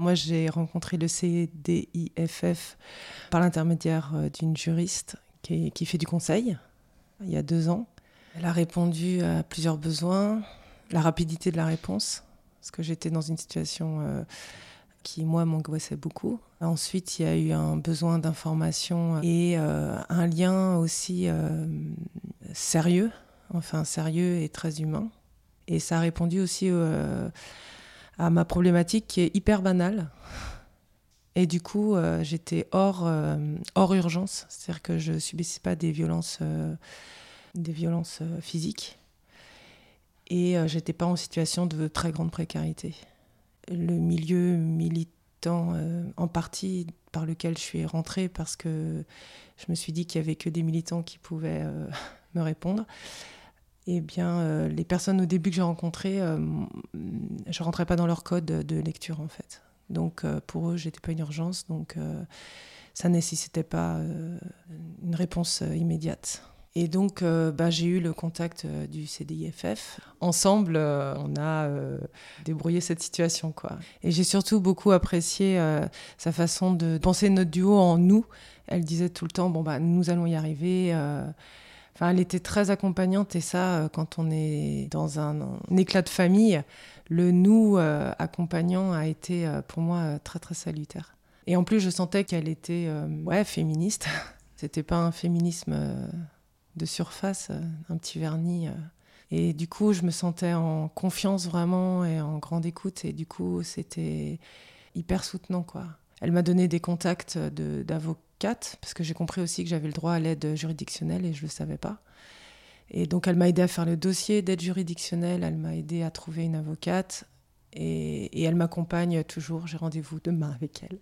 Moi, j'ai rencontré le CDIFF par l'intermédiaire euh, d'une juriste qui, fait du conseil il y a deux ans. Elle a répondu à plusieurs besoins, la rapidité de la réponse, parce que j'étais dans une situation euh, qui, moi, m'angoissait beaucoup. Ensuite, il y a eu un besoin d'information et euh, un lien aussi sérieux, enfin sérieux et très humain. Et ça a répondu aussi à ma problématique qui est hyper banale. Et du coup, euh, j'étais hors, euh, hors urgence, c'est-à-dire que je subissais pas des violences, euh, des violences physiques. Et j'étais pas en situation de très grande précarité. Le milieu militant, en partie par lequel je suis rentrée, parce que je me suis dit qu'il y avait que des militants qui pouvaient me répondre. Eh bien, les personnes au début que j'ai rencontrées, je rentrais pas dans leur code de lecture en fait. Donc euh, pour eux, j'étais pas une urgence, donc euh, ça nécessitait pas euh, une réponse immédiate. Et donc, euh, bah, j'ai eu le contact euh, du CDIFF. Ensemble, euh, on a débrouillé cette situation. Quoi. Et j'ai surtout beaucoup apprécié sa façon de penser notre duo en nous. Elle disait tout le temps, bon, bah, nous allons y arriver. Elle était très accompagnante et ça, quand on est dans un, éclat de famille, le nous euh, accompagnant a été euh, pour moi très très salutaire. Et en plus, je sentais qu'elle était euh, ouais, féministe. C'était pas un féminisme de surface, un petit vernis. Et du coup, je me sentais en confiance vraiment et en grande écoute. Et du coup, c'était hyper soutenant, quoi. Elle m'a donné des contacts parce que j'ai compris aussi que j'avais le droit à l'aide juridictionnelle et je ne le savais pas. Et donc, elle m'a aidé à faire le dossier d'aide juridictionnelle, elle m'a aidé à trouver une avocate et elle m'accompagne toujours. J'ai rendez-vous demain avec elle.